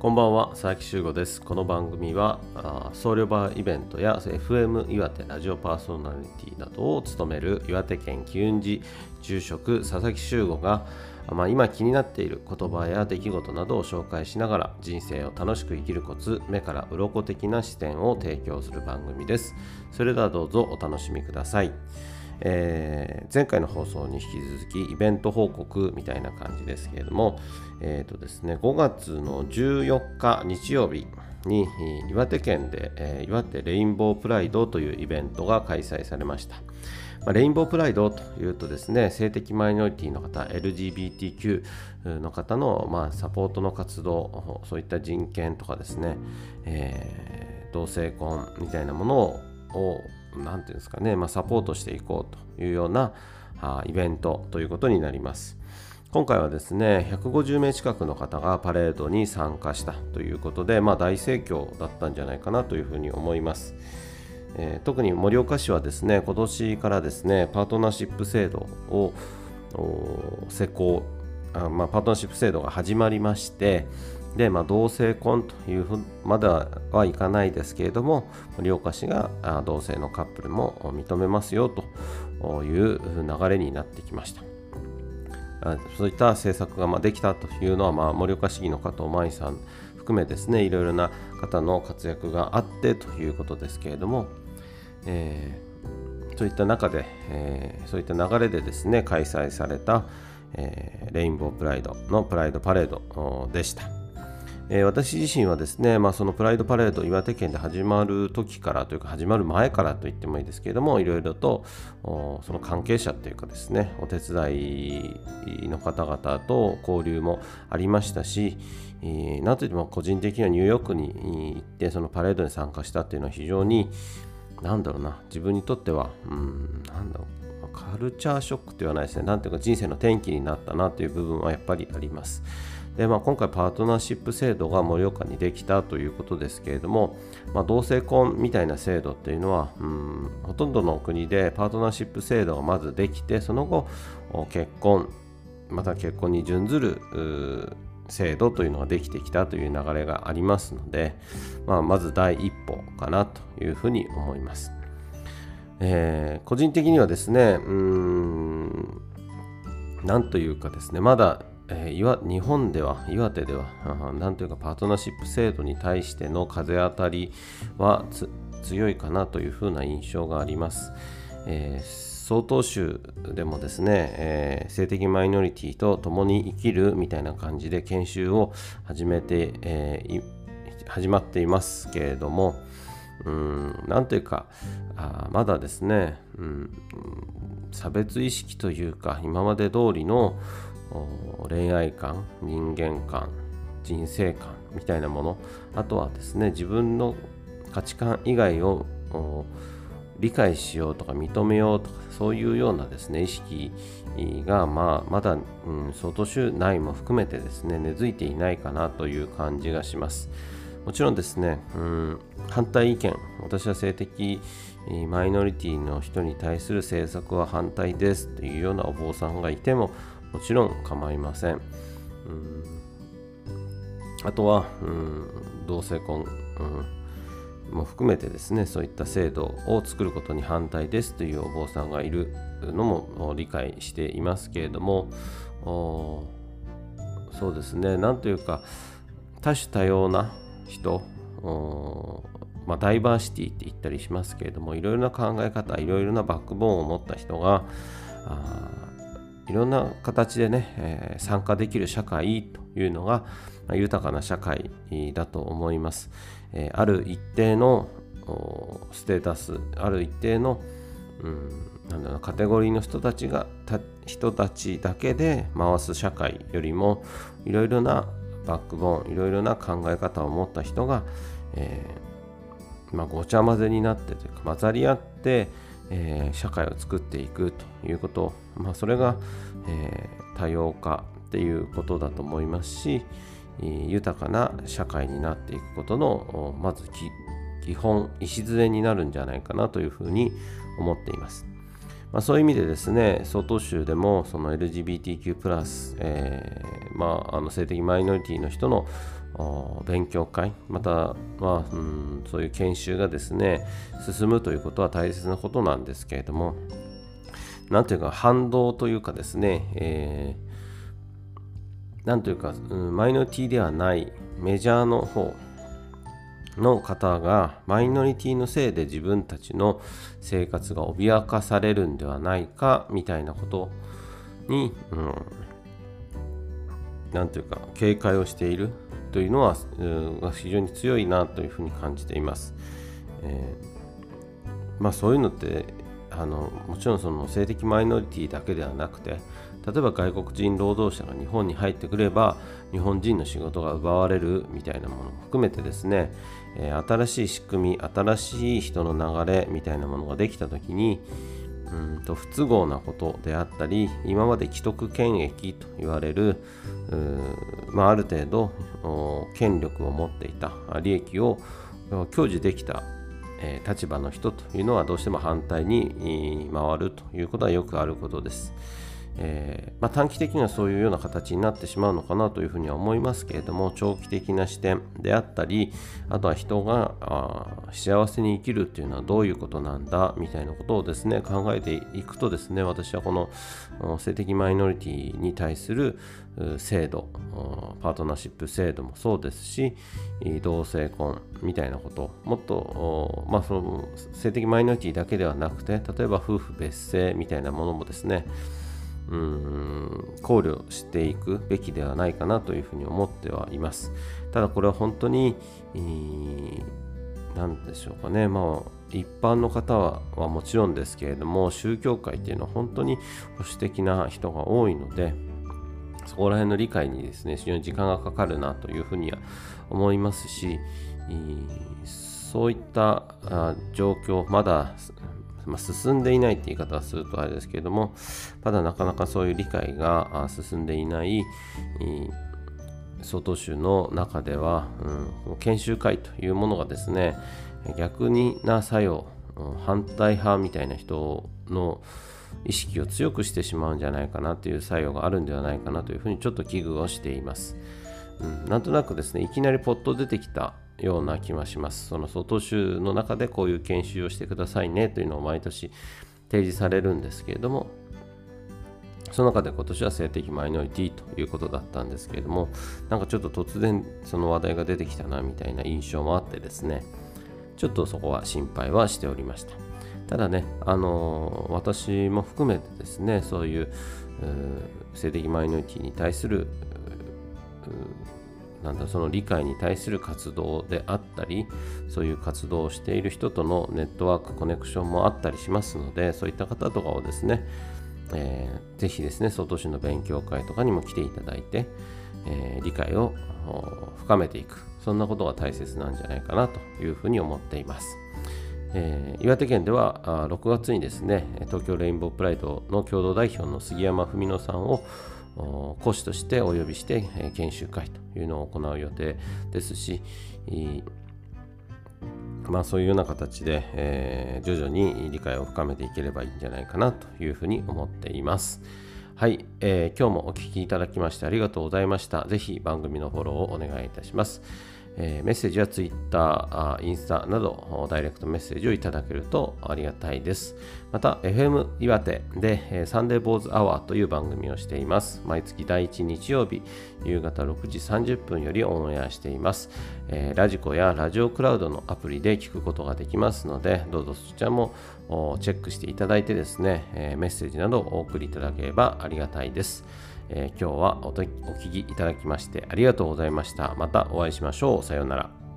こんばんは佐々木修吾です。この番組は僧侶バーイベントや FM 岩手ラジオパーソナリティなどを務める岩手県機運寺住職佐々木修吾がまあ、今気になっている言葉や出来事などを紹介しながら人生を楽しく生きるコツ目から鱗的な視点を提供する番組です。それではどうぞお楽しみください。えー、前回の放送に引き続きイベント報告みたいな感じですけれども、えーとですね、5月の14日日曜日に岩手県で、えー、岩手レインボープライドというイベントが開催されました。レインボープライドというとですね性的マイノリティの方 LGBTQ の方の、まあ、サポートの活動そういった人権とかですね、えー、同性婚みたいなものを何ていうんですかね、まあ、サポートしていこうというようなあイベントということになります。今回はですね150名近くの方がパレードに参加したということで、まあ、大盛況だったんじゃないかなというふうに思います。えー、特に盛岡市はですね今年からですねパートナーシップ制度を施行あ、まあ、パートナーシップ制度が始まりましてで、まあ、同性婚というふまではいかないですけれども盛岡市が同性のカップルも認めますよという流れになってきましたそういった政策がまできたというのは、まあ、盛岡市議の加藤舞さん含めですねいろいろな方の活躍があってということですけれども、えー、そういった中で、えー、そういった流れでですね開催された、えー、レインボープライドのプライドパレードでした。え私自身はですね、まあ、そのプライドパレード岩手県で始まる時からというか始まる前からと言ってもいいですけれどもいろいろとその関係者というかですねお手伝いの方々と交流もありましたし、えー、なんといっても個人的にはニューヨークに行ってそのパレードに参加したっていうのは非常になんだろうな自分にとってはうんなんだろうカルチャーショックというはないですねなんていうか人生の転機になったなという部分はやっぱりあります。でまあ、今回パートナーシップ制度が盛岡にできたということですけれども、まあ、同性婚みたいな制度っていうのはうんほとんどの国でパートナーシップ制度がまずできてその後結婚また結婚に準ずる制度というのができてきたという流れがありますので、まあ、まず第一歩かなというふうに思います。えー、個人的にはですね、うーん、なんというかですね、まだえー、日本では、岩手では、なんというかパートナーシップ制度に対しての風当たりは強いかなというふうな印象があります。えー曹洞宗でもですね、えー、性的マイノリティと共に生きるみたいな感じで研修を始めて、えー、始まっていますけれども、うん、なんというかあまだですね、うん、差別意識というか今まで通りの恋愛観人間観人生観みたいなもの。あとはですね自分の価値観以外を理解しようとか認めようとかそういうようなですね意識が、まあ、まだ、うん、相当州内も含めてですね根付いていないかなという感じがします。もちろんですね、うん、反対意見私は性的マイノリティの人に対する政策は反対ですというようなお坊さんがいてももちろん構いません。うんあとは、うん、同性婚、うん、も含めてですねそういった制度を作ることに反対ですというお坊さんがいるのも理解していますけれどもそうですねなんというか多種多様な人まあ、ダイバーシティって言ったりしますけれどもいろいろな考え方いろいろなバックボーンを持った人があいろんな形でね、えー、参加できる社会というのが、まあ、豊かな社会だと思います。えー、ある一定のステータス、ある一定の、うん、なんだろうカテゴリーの人たちがた人たちだけで回す社会よりもいろいろなバックボーンいろいろな考え方を持った人が、えーまあ、ごちゃ混ぜになってというか混ざり合って、えー、社会を作っていくということ、まあ、それが、えー、多様化っていうことだと思いますしえ豊かな社会になっていくことのまず基本礎になるんじゃないかなというふうに思っています。まあ、そういう意味でですね、曹洞宗でもその LGBTQ+、えーまあ、あの性的マイノリティの人の勉強会？また、まあ、うん、そういう研修がですね進むということは大切なことなんですけれどもなんというか反動というかですね、えー、なんというか、うん、マイノリティではないメジャーの方の方がマイノリティのせいで自分たちの生活が脅かされるんではないかみたいなことに、うん、なんというか警戒をしている。というのは、うん、非常に強いなというふうに感じています。えー、まあ、そういうのってあのもちろんその性的マイノリティだけではなくて例えば外国人労働者が日本に入ってくれば日本人の仕事が奪われるみたいなものも含めてですね、えー、新しい仕組み新しい人の流れみたいなものができた時にうんと不都合なことであったり今まで既得権益と言われるまあ、ある程度権力を持っていた利益を享受できたえ立場の人というのはどうしても反対に回るということはよくあることです。えー、まあ、短期的にはそういうような形になってしまうのかなというふうには思いますけれども長期的な視点であったりあとは人が幸せに生きるっていうのはどういうことなんだみたいなことをですね考えていくとですね私はこの性的マイノリティに対する制度パートナーシップ制度もそうですし同性婚みたいなこともっと、まあ、その性的マイノリティだけではなくて例えば夫婦別姓みたいなものもですねうん考慮していくべきではないかなというふうに思ってはいます。ただこれは本当に何でしょうかね、まあ、一般の方はもちろんですけれども宗教界っていうのは本当に保守的な人が多いのでそこら辺の理解にですね非常に時間がかかるなというふうには思いますしそういった状況まだまあ、進んでいないって言い方をするとあれですけれどもまだなかなかそういう理解が進んでいない外州の中では、うん、研修会というものがですね逆にな作用反対派みたいな人の意識を強くしてしまうんじゃないかなという作用があるんではないかなというふうにちょっと危惧をしています。うん、なんとなくですねいきなりポッと出てきたような気はします。その外州の中でこういう研修をしてくださいねというのを毎年提示されるんですけれども、その中で今年は性的マイノリティということだったんですけれども、なんかちょっと突然その話題が出てきたなみたいな印象もあってですね、ちょっとそこは心配はしておりました。ただね、あのー、私も含めてですね、そういう性的マイノリティに対するなんだその理解に対する活動であったりそういう活動をしている人とのネットワークコネクションもあったりしますのでそういった方とかをですね、えー、ぜひですね外市の勉強会とかにも来ていただいて、えー、理解を深めていくそんなことが大切なんじゃないかなというふうに思っています。えー、岩手県では6月にですね東京レインボープライドの共同代表の杉山文乃さんを講師としてお呼びして、研修会というのを行う予定ですし、まあ、そういうような形で、え、徐々に理解を深めていければいいんじゃないかなというふうに思っています。はい、えー、今日もお聴きいただきましてありがとうございました。ぜひ番組のフォローをお願いいたします。えー、メッセージは Twitter、インスタなどダイレクトメッセージをいただけるとありがたいです。また、FM 岩手で、えー、サンデーボーズアワーという番組をしています。毎月第1日曜日、夕方6時30分よりオンエアしています。えー、ラジコやラジオクラウドのアプリで聞くことができますので、どうぞそちらもチェックしていただいてですね、えメッセージなどをお送りいただければありがたいです。えー、今日はお聞きいただきましてありがとうございました。またお会いしましょう。さようなら。